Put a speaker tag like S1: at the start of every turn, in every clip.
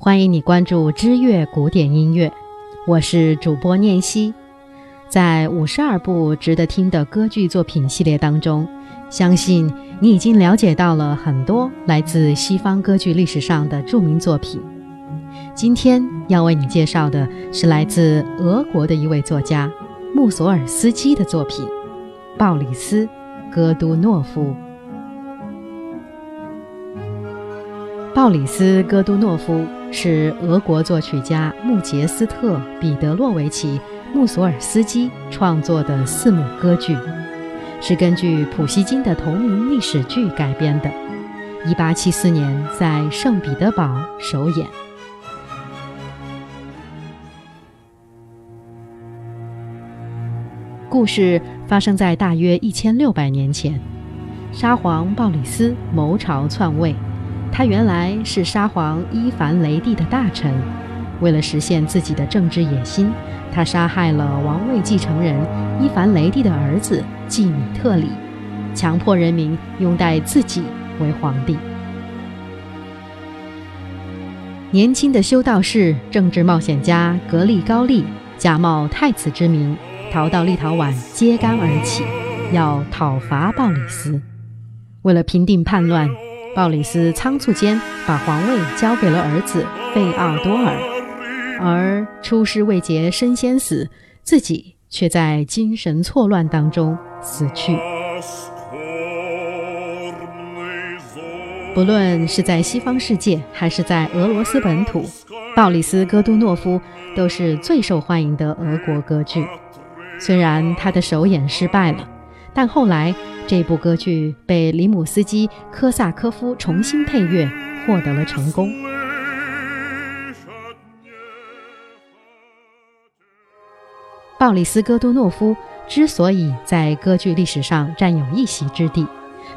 S1: 欢迎你关注知乐古典音乐，我是主播念希。在五十二部值得听的歌剧作品系列当中，相信你已经了解到了很多来自西方歌剧历史上的著名作品。今天要为你介绍的是来自俄国的一位作家穆索尔斯基的作品《鲍里斯·戈杜诺夫》。鲍里斯·戈杜诺夫是俄国作曲家穆杰斯特·彼得洛维奇·穆索尔斯基创作的四幕歌剧，是根据普希金的同名历史剧改编的。1874年在圣彼得堡首演。故事发生在大约1600年前，沙皇鲍里斯谋朝篡位。他原来是沙皇伊凡雷帝的大臣，为了实现自己的政治野心，他杀害了王位继承人伊凡雷帝的儿子季米特里，强迫人民拥戴自己为皇帝。年轻的修道士、政治冒险家格利高利假冒太子之名，逃到立陶宛，揭竿而起，要讨伐鲍里斯。为了平定叛乱。鲍里斯仓促间把皇位交给了儿子费奥多尔，而出师未捷身先死，自己却在精神错乱当中死去。不论是在西方世界还是在俄罗斯本土，鲍里斯·戈杜诺夫都是最受欢迎的俄国歌剧。虽然他的首演失败了。但后来，这部歌剧被里姆斯基科萨科夫重新配乐，获得了成功。鲍里斯·戈杜诺夫之所以在歌剧历史上占有一席之地，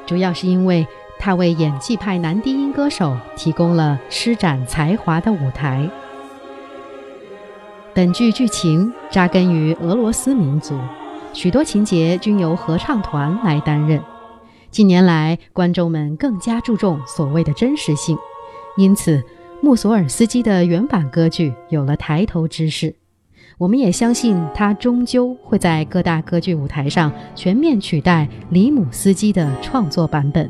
S1: 主要是因为他为演技派男低音歌手提供了施展才华的舞台。本剧剧情扎根于俄罗斯民族。许多情节均由合唱团来担任。近年来，观众们更加注重所谓的真实性，因此穆索尔斯基的原版歌剧有了抬头之势。我们也相信，他终究会在各大歌剧舞台上全面取代里姆斯基的创作版本。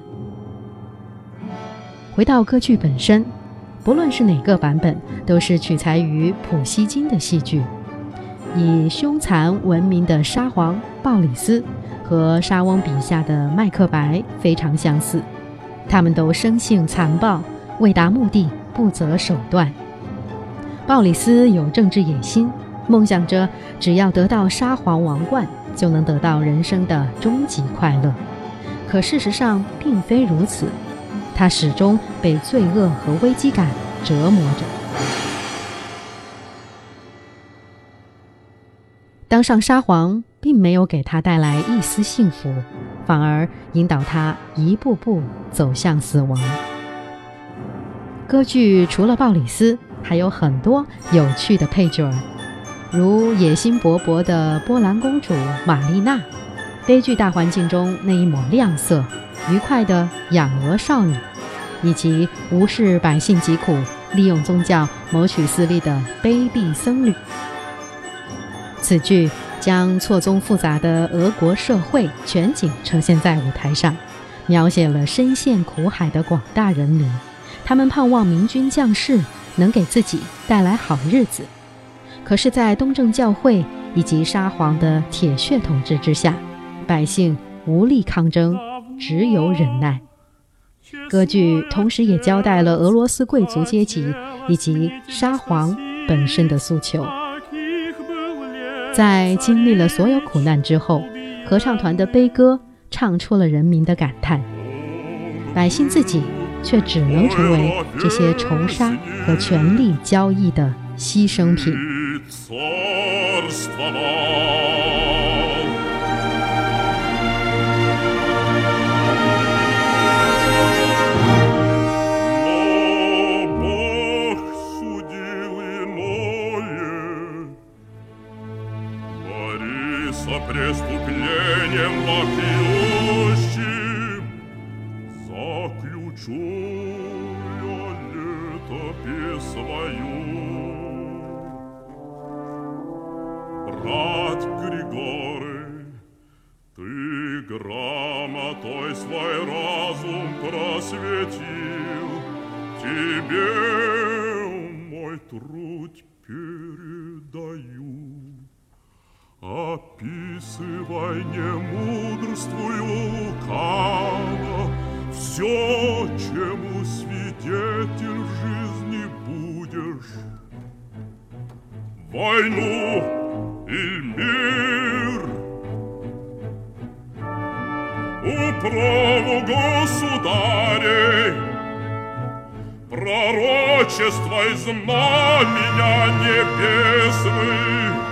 S1: 回到歌剧本身，不论是哪个版本，都是取材于普希金的戏剧。以凶残闻名的沙皇鲍里斯和沙翁笔下的麦克白非常相似，他们都生性残暴，为达目的不择手段。鲍里斯有政治野心，梦想着只要得到沙皇王冠，就能得到人生的终极快乐。可事实上并非如此，他始终被罪恶和危机感折磨着。上沙皇，并没有给他带来一丝幸福，反而引导他一步步走向死亡。歌剧除了鲍里斯，还有很多有趣的配角，如野心勃勃的波兰公主玛丽娜，悲剧大环境中那一抹亮色，愉快的养鹅少女，以及无视百姓疾苦、利用宗教谋取私利的卑鄙僧侣。此剧将错综复杂的俄国社会全景呈现在舞台上，描写了深陷苦海的广大人民，他们盼望明军将士能给自己带来好日子，可是，在东正教会以及沙皇的铁血统治之下，百姓无力抗争，只有忍耐。歌剧同时也交代了俄罗斯贵族阶级以及沙皇本身的诉求。在经历了所有苦难之后，合唱团的悲歌唱出了人民的感叹，百姓自己却只能成为这些仇杀和权力交易的牺牲品。
S2: Грамотой свой разум просветил, тебе мой труд передаю. Описывай не мудрствую лукаво Все, чему свидетель в жизни будешь Войну и мир праву государей. Пророчество из меня небесных